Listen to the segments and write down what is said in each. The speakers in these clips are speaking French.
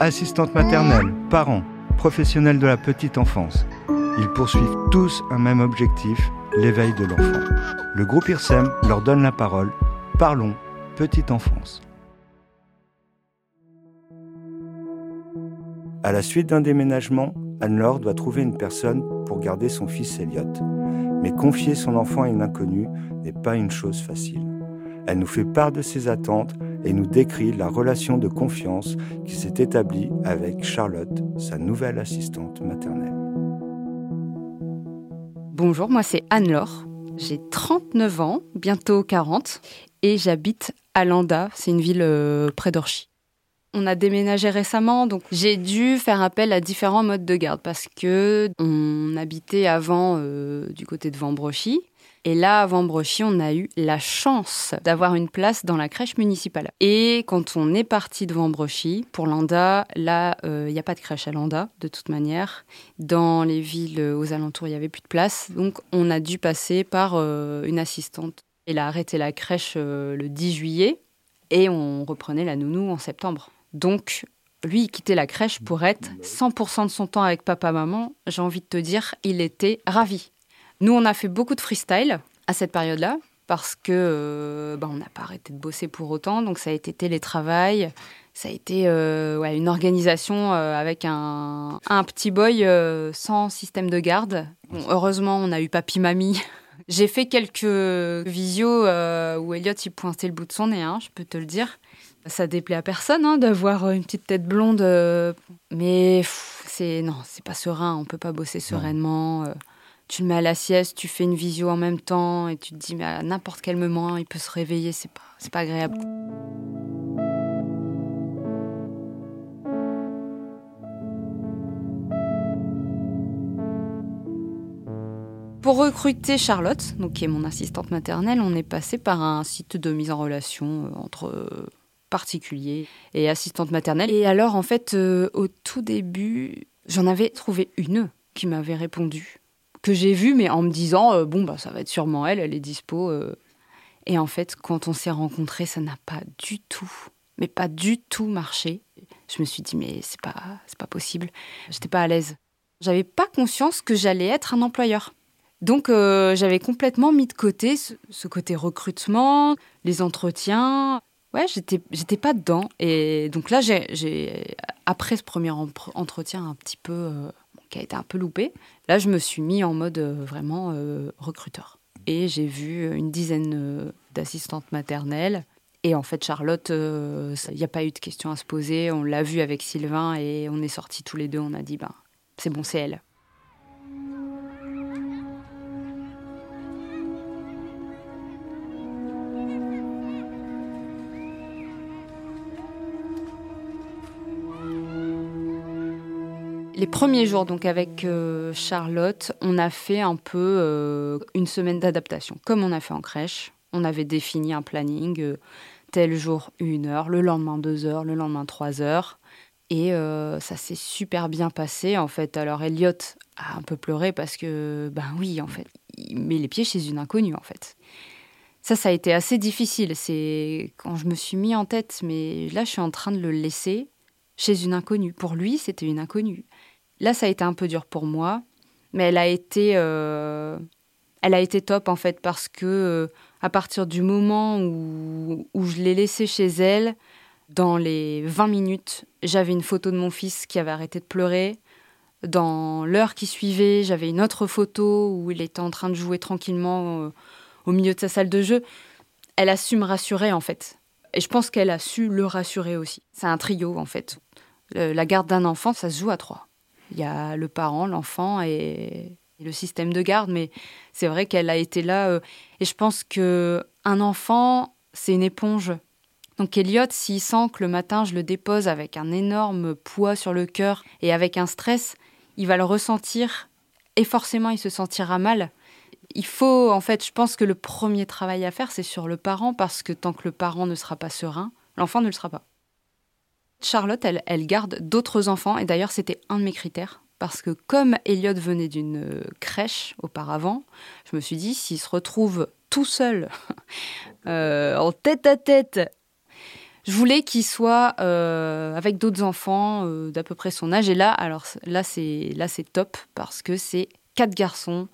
Assistantes maternelles, parents, professionnels de la petite enfance, ils poursuivent tous un même objectif, l'éveil de l'enfant. Le groupe IRSEM leur donne la parole. Parlons petite enfance. À la suite d'un déménagement, Anne-Laure doit trouver une personne pour garder son fils Elliot. Mais confier son enfant à une inconnue n'est pas une chose facile. Elle nous fait part de ses attentes et nous décrit la relation de confiance qui s'est établie avec Charlotte, sa nouvelle assistante maternelle. Bonjour, moi c'est Anne-Laure. J'ai 39 ans, bientôt 40, et j'habite à Landa, c'est une ville euh, près d'Orchy. On a déménagé récemment, donc j'ai dû faire appel à différents modes de garde parce que on habitait avant euh, du côté de Vambrochy. Et là, à Vambrochy, on a eu la chance d'avoir une place dans la crèche municipale. Et quand on est parti de Vambrochy, pour Landa, là, euh, il n'y a pas de crèche à Landa, de toute manière. Dans les villes aux alentours, il n'y avait plus de place. Donc, on a dû passer par euh, une assistante. Elle a arrêté la crèche le 10 juillet et on reprenait la nounou en septembre. Donc, lui, il quittait la crèche pour être 100% de son temps avec papa-maman. J'ai envie de te dire, il était ravi. Nous, on a fait beaucoup de freestyle à cette période-là parce que bah, on n'a pas arrêté de bosser pour autant. Donc, ça a été télétravail. Ça a été euh, une organisation euh, avec un, petit boy sans système de garde. heureusement, on a eu papy-mamie. J'ai fait quelques visios où Elliot il pointait le bout de son nez, hein, je peux te le dire ça déplaît à personne hein, d'avoir une petite tête blonde, euh, mais c'est non, c'est pas serein. On peut pas bosser sereinement. Euh. tu le mets à la sieste, tu fais une visio en même temps et tu te dis mais à n'importe quel moment il peut se réveiller. C'est pas c'est pas agréable. Pour recruter Charlotte, qui est mon assistante maternelle, on est passé par un site de mise en relation euh, entre particulier et assistante maternelle. Et alors, en fait, euh, au tout début, j'en avais trouvé une qui m'avait répondu, que j'ai vue, mais en me disant, euh, bon, bah, ça va être sûrement elle, elle est dispo. Euh. Et en fait, quand on s'est rencontrés, ça n'a pas du tout, mais pas du tout marché. Je me suis dit, mais c'est pas, c'est pas possible. J'étais pas à l'aise. J'avais pas conscience que j'allais être un employeur. Donc j'avais complètement mis de côté ce, côté recrutement, les entretiens, Ouais, j'étais, j'étais pas dedans. Et donc là, j'ai, après ce premier entretien un petit peu, euh, qui a été un peu loupé, là, je me suis mis en mode euh, vraiment euh, recruteur. Et j'ai vu une dizaine d'assistantes maternelles. Et en fait, Charlotte, il n'y a pas eu de questions à se poser. On l'a vu avec Sylvain et on est sortis tous les deux. On a dit, ben, c'est bon, c'est elle. Les premiers jours, donc avec euh, Charlotte, on a fait un peu euh, une semaine d'adaptation, comme on a fait en crèche. On avait défini un planning, euh, tel jour une heure, le lendemain deux heures, le lendemain trois heures. Et ça s'est super bien passé en fait. Alors Elliot a un peu pleuré parce que, ben oui, en fait, il met les pieds chez une inconnue en fait. Ça, ça a été assez difficile. C'est quand je me suis mis en tête, mais là, je suis en train de le laisser chez une inconnue. Pour lui, c'était une inconnue. Là, ça a été un peu dur pour moi, mais elle a été, euh, elle a été top en fait parce que euh, à partir du moment où, je l'ai laissée chez elle, dans les 20 minutes, j'avais une photo de mon fils qui avait arrêté de pleurer. Dans l'heure qui suivait, j'avais une autre photo où il était en train de jouer tranquillement euh, au milieu de sa salle de jeu. Elle a su me rassurer en fait. Et je pense qu'elle a su le rassurer aussi. C'est un trio en fait. la garde d'un enfant, ça se joue à trois. Y a le parent, l'enfant et, le système de garde, mais c'est vrai qu'elle a été là. Euh, et je pense que un enfant, c'est une éponge. Donc Elliot, s'il sent que le matin je le dépose avec un énorme poids sur le cœur et avec un stress, il va le ressentir et forcément il se sentira mal. Il faut, en fait, je pense que le premier travail à faire, c'est sur le parent parce que tant que le parent ne sera pas serein, l'enfant ne le sera pas. Charlotte, elle, garde d'autres enfants, et d'ailleurs c'était un de mes critères, parce que comme Elliot venait d'une euh, crèche auparavant, je me suis dit, s'il se retrouve tout seul, euh, en tête à tête, Je voulais qu'il soit euh, avec d'autres enfants d'à peu près son âge. Et là, alors là, c'est là c'est top parce que c'est quatre garçons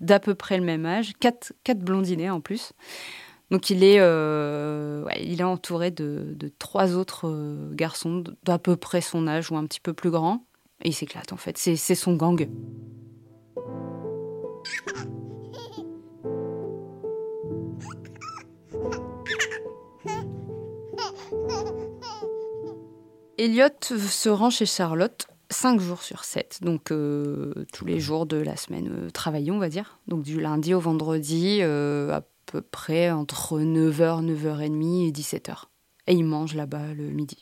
d'à peu près le même âge, quatre, quatre blondinés en plus. Donc il est, euh, il est entouré de, trois autres garçons d'à peu près son âge ou un petit peu plus grands. Et il s'éclate en fait. C'est son gang. Elliot se rend chez Charlotte cinq jours sur 7, donc euh, tous les jours de la semaine euh, travaillée, on va dire. Donc du lundi au vendredi, euh, à peu près entre 9h, 9h30 et 17h. Et il mange là-bas le midi.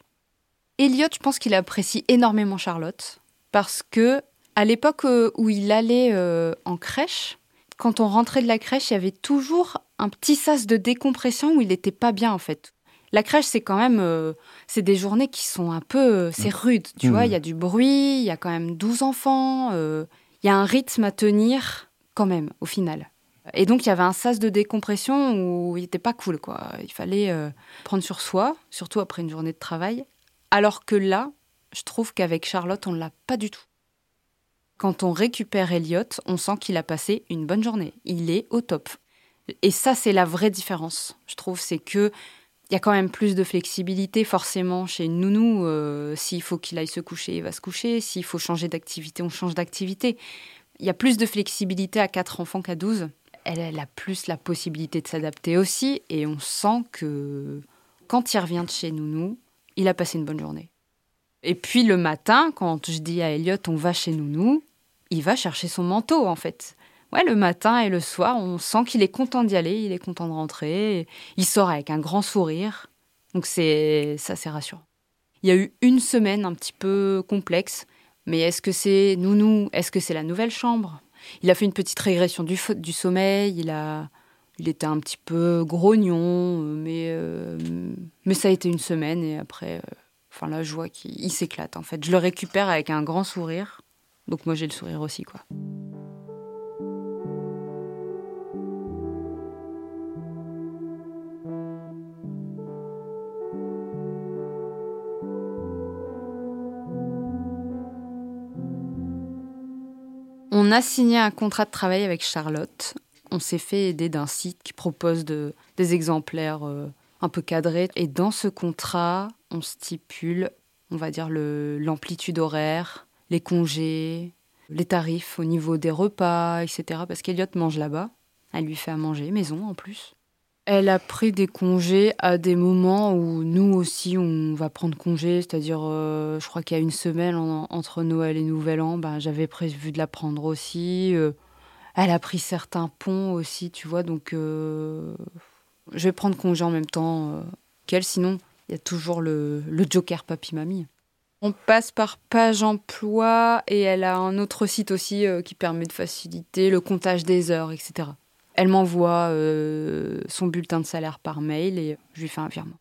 Elliot, je pense qu'il apprécie énormément Charlotte parce que à l'époque où il allait en crèche, quand on rentrait de la crèche, il y avait toujours un petit sas de décompression où il n'était pas bien en fait. La crèche, c'est quand même, euh, c'est des journées qui sont un peu, euh, c'est mm. rude, tu vois. Mm. Il y a du bruit, il y a quand même 12 enfants, euh, il y a un rythme à tenir quand même, au final. Et donc, il y avait un sas de décompression où il n'était pas cool, quoi. Il fallait prendre sur soi, surtout après une journée de travail. Alors que là, je trouve qu'avec Charlotte, on ne l'a pas du tout. Quand on récupère Elliot, on sent qu'il a passé une bonne journée. Il est au top. Et ça, c'est la vraie différence, je trouve. C'est que il y a quand même plus de flexibilité forcément chez Nounou. Euh, s'il faut qu'il aille se coucher, il va se coucher. S'il faut changer d'activité, on change d'activité. Il y a plus de flexibilité à 4 enfants qu'à 12. Elle, a plus la possibilité de s'adapter aussi. Et on sent que quand il revient de chez Nounou, il a passé une bonne journée. Et puis le matin, quand je dis à Elliot, on va chez Nounou, il va chercher son manteau en fait ouais, le matin et le soir, on sent qu'il est content d'y aller, il est content de rentrer. Il sort avec un grand sourire. Donc c'est ça, c'est rassurant. Il y a eu une semaine un petit peu complexe, mais est-ce que c'est Nounou Est-ce que c'est la nouvelle chambre? Il a fait une petite régression du, du sommeil. Il a, il était un petit peu grognon, mais euh, mais ça a été une semaine et après, euh, enfin là, je vois qu'il s'éclate. En fait, je le récupère avec un grand sourire. Donc moi, j'ai le sourire aussi, quoi. On a signé un contrat de travail avec Charlotte. On s'est fait aider d'un site qui propose des exemplaires euh, un peu cadrés. Et dans ce contrat, on stipule, on va dire, l'amplitude horaire, les congés, les tarifs au niveau des repas, etc. Parce qu'Eliott mange là-bas. Elle lui fait à manger, maison en plus. Elle a pris des congés à des moments où nous aussi on va prendre congé, c'est-à-dire euh, je crois qu'il y a une semaine entre Noël et Nouvel An, ben, j'avais prévu de la prendre aussi. Euh, elle a pris certains ponts aussi, tu vois, donc euh, je vais prendre congé en même temps qu'elle, sinon il y a toujours le, le joker papy-mamie. On passe par page emploi et elle a un autre site aussi qui permet de faciliter le comptage des heures, etc. Elle m'envoie euh, son bulletin de salaire par mail et je lui fais un virement.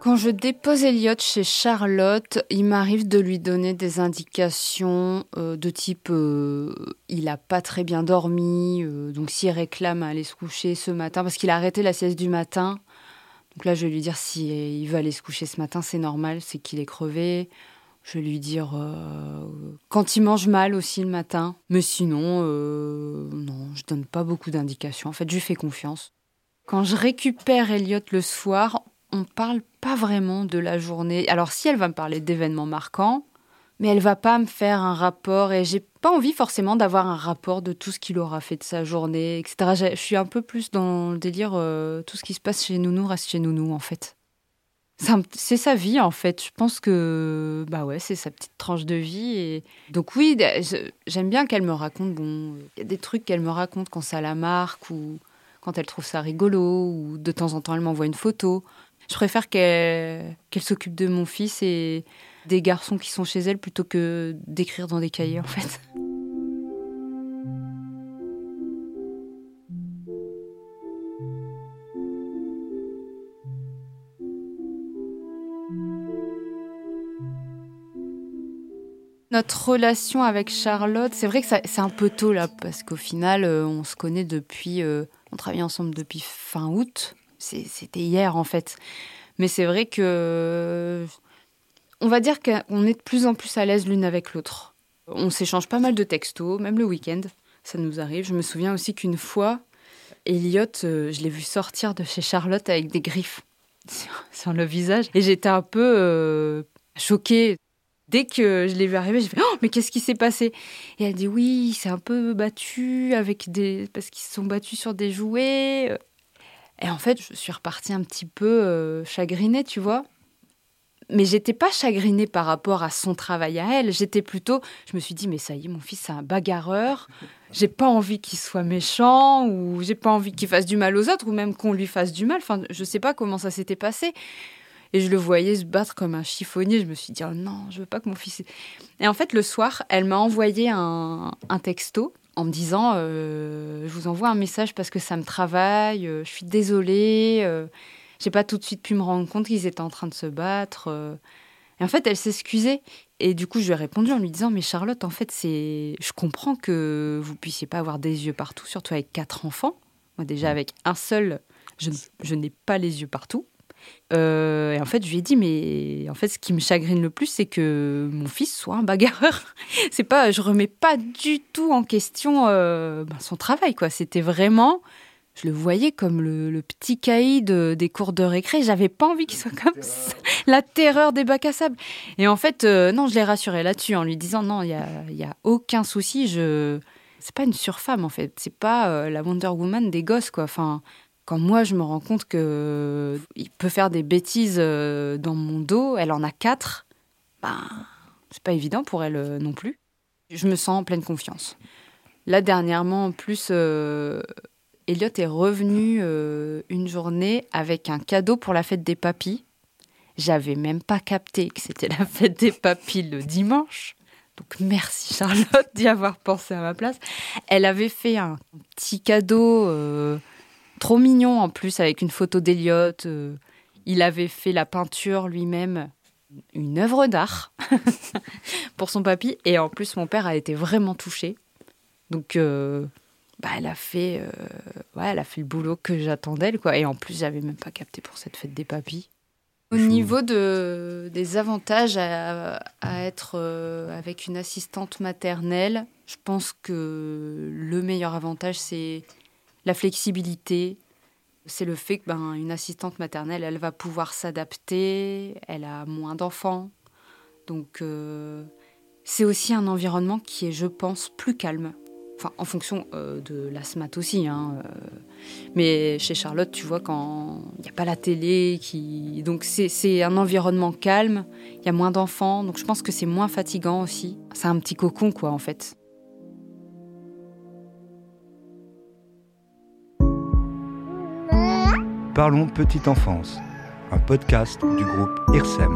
Quand je dépose Elliot chez Charlotte, il m'arrive de lui donner des indications euh, de type euh, il a pas très bien dormi, euh, donc s'il réclame à aller se coucher ce matin, parce qu'il a arrêté la sieste du matin, donc là je vais lui dire si il veut aller se coucher ce matin, c'est normal, c'est qu'il est crevé. Je vais lui dire quand il mange mal aussi le matin, mais sinon non, je donne pas beaucoup d'indications. En fait, je lui fais confiance. Quand je récupère Elliot le soir, on parle pas vraiment de la journée. Alors si elle va me parler d'événements marquants, mais elle va pas me faire un rapport et j'ai pas envie forcément d'avoir un rapport de tout ce qu'il aura fait de sa journée, etc. Je suis un peu plus dans le délire euh, tout ce qui se passe chez Nounou reste chez Nounou en fait. C'est sa vie en fait. Je pense que bah ouais, c'est sa petite tranche de vie et donc oui, j'aime bien qu'elle me raconte. Bon, il y a des trucs qu'elle me raconte quand ça la marque ou quand elle trouve ça rigolo ou de temps en temps elle m'envoie une photo. Je préfère qu'elle s'occupe de mon fils et des garçons qui sont chez elle plutôt que d'écrire dans des cahiers en fait. Notre relation avec Charlotte, c'est vrai que c'est un peu tôt là, parce qu'au final, euh, on se connaît depuis. Euh, on travaille ensemble depuis fin août. C'était hier en fait. Mais c'est vrai que. On va dire qu'on est de plus en plus à l'aise l'une avec l'autre. On s'échange pas mal de textos, même le week-end. Ça nous arrive. Je me souviens aussi qu'une fois, Elliot, euh, je l'ai vu sortir de chez Charlotte avec des griffes sur, le visage. Et j'étais un peu choquée. Dès que je l'ai vu arriver, j'ai fait Oh, mais qu'est-ce qui s'est passé? Et elle dit Oui, il s'est un peu battu avec des. parce qu'ils se sont battus sur des jouets. Et en fait, je suis repartie un petit peu euh, chagrinée, tu vois. Mais j'étais pas chagrinée par rapport à son travail à elle. J'étais plutôt. Je me suis dit Mais ça y est, mon fils, c'est un bagarreur. J'ai pas envie qu'il soit méchant, ou j'ai pas envie qu'il fasse du mal aux autres, ou même qu'on lui fasse du mal. Enfin, je sais pas comment ça s'était passé. Et je le voyais se battre comme un chiffonnier. Je me suis dit, oh non, je veux pas que mon fils. Et en fait, le soir, elle m'a envoyé un, texto en me disant euh, Je vous envoie un message parce que ça me travaille, euh, je suis désolée, euh, j'ai pas tout de suite pu me rendre compte qu'ils étaient en train de se battre. Et en fait, elle s'excusait. Et du coup, je lui ai répondu en lui disant Mais Charlotte, en fait, c'est. Je comprends que vous puissiez pas avoir des yeux partout, surtout avec quatre enfants. Moi, déjà, avec un seul, je n'ai pas les yeux partout. Euh, et en fait, je lui ai dit, mais en fait, ce qui me chagrine le plus, c'est que mon fils soit un bagarreur. c'est pas, je remets pas du tout en question euh, ben, son travail, quoi. C'était vraiment, je le voyais comme le, petit caïd des cours de récré. J'avais pas envie qu'il soit comme ça. La terreur des bacs à sable. Et en fait, euh, non, je l'ai rassuré là-dessus en lui disant, non, il y a, y a aucun souci. Je, c'est pas une surfemme en fait. C'est pas la Wonder Woman des gosses, quoi. Enfin, quand moi je me rends compte que il peut faire des bêtises euh, dans mon dos, elle en a quatre, ben c'est pas évident pour elle euh, non plus. Je me sens en pleine confiance. Là dernièrement, en plus, euh, Elliot est revenu une journée avec un cadeau pour la fête des papis. J'avais même pas capté que c'était la fête des papis le dimanche. Donc merci Charlotte d'y avoir pensé à ma place. Elle avait fait un petit cadeau Trop mignon en plus avec une photo d'Eliott. Euh, il avait fait la peinture lui-même, une œuvre d'art pour son papy. Et en plus, mon père a été vraiment touché. Donc, euh, bah, elle a fait, euh, ouais, elle a fait le boulot que j'attendais, quoi. Et en plus, j'avais même pas capté pour cette fête des papis. Au niveau de, des avantages à, à être avec une assistante maternelle, je pense que le meilleur avantage, c'est la flexibilité, c'est le fait que ben, une assistante maternelle, elle va pouvoir s'adapter, elle a moins d'enfants. Donc euh, c'est aussi un environnement qui est, je pense, plus calme. Enfin, en fonction euh, de l'asthmate aussi. Hein, euh. mais chez Charlotte, tu vois, quand il n'y a pas la télé, qui... donc c'est un environnement calme, il y a moins d'enfants, donc je pense que c'est moins fatigant aussi. C'est un petit cocon, quoi, en fait. Parlons Petite Enfance, un podcast du groupe IRSEM.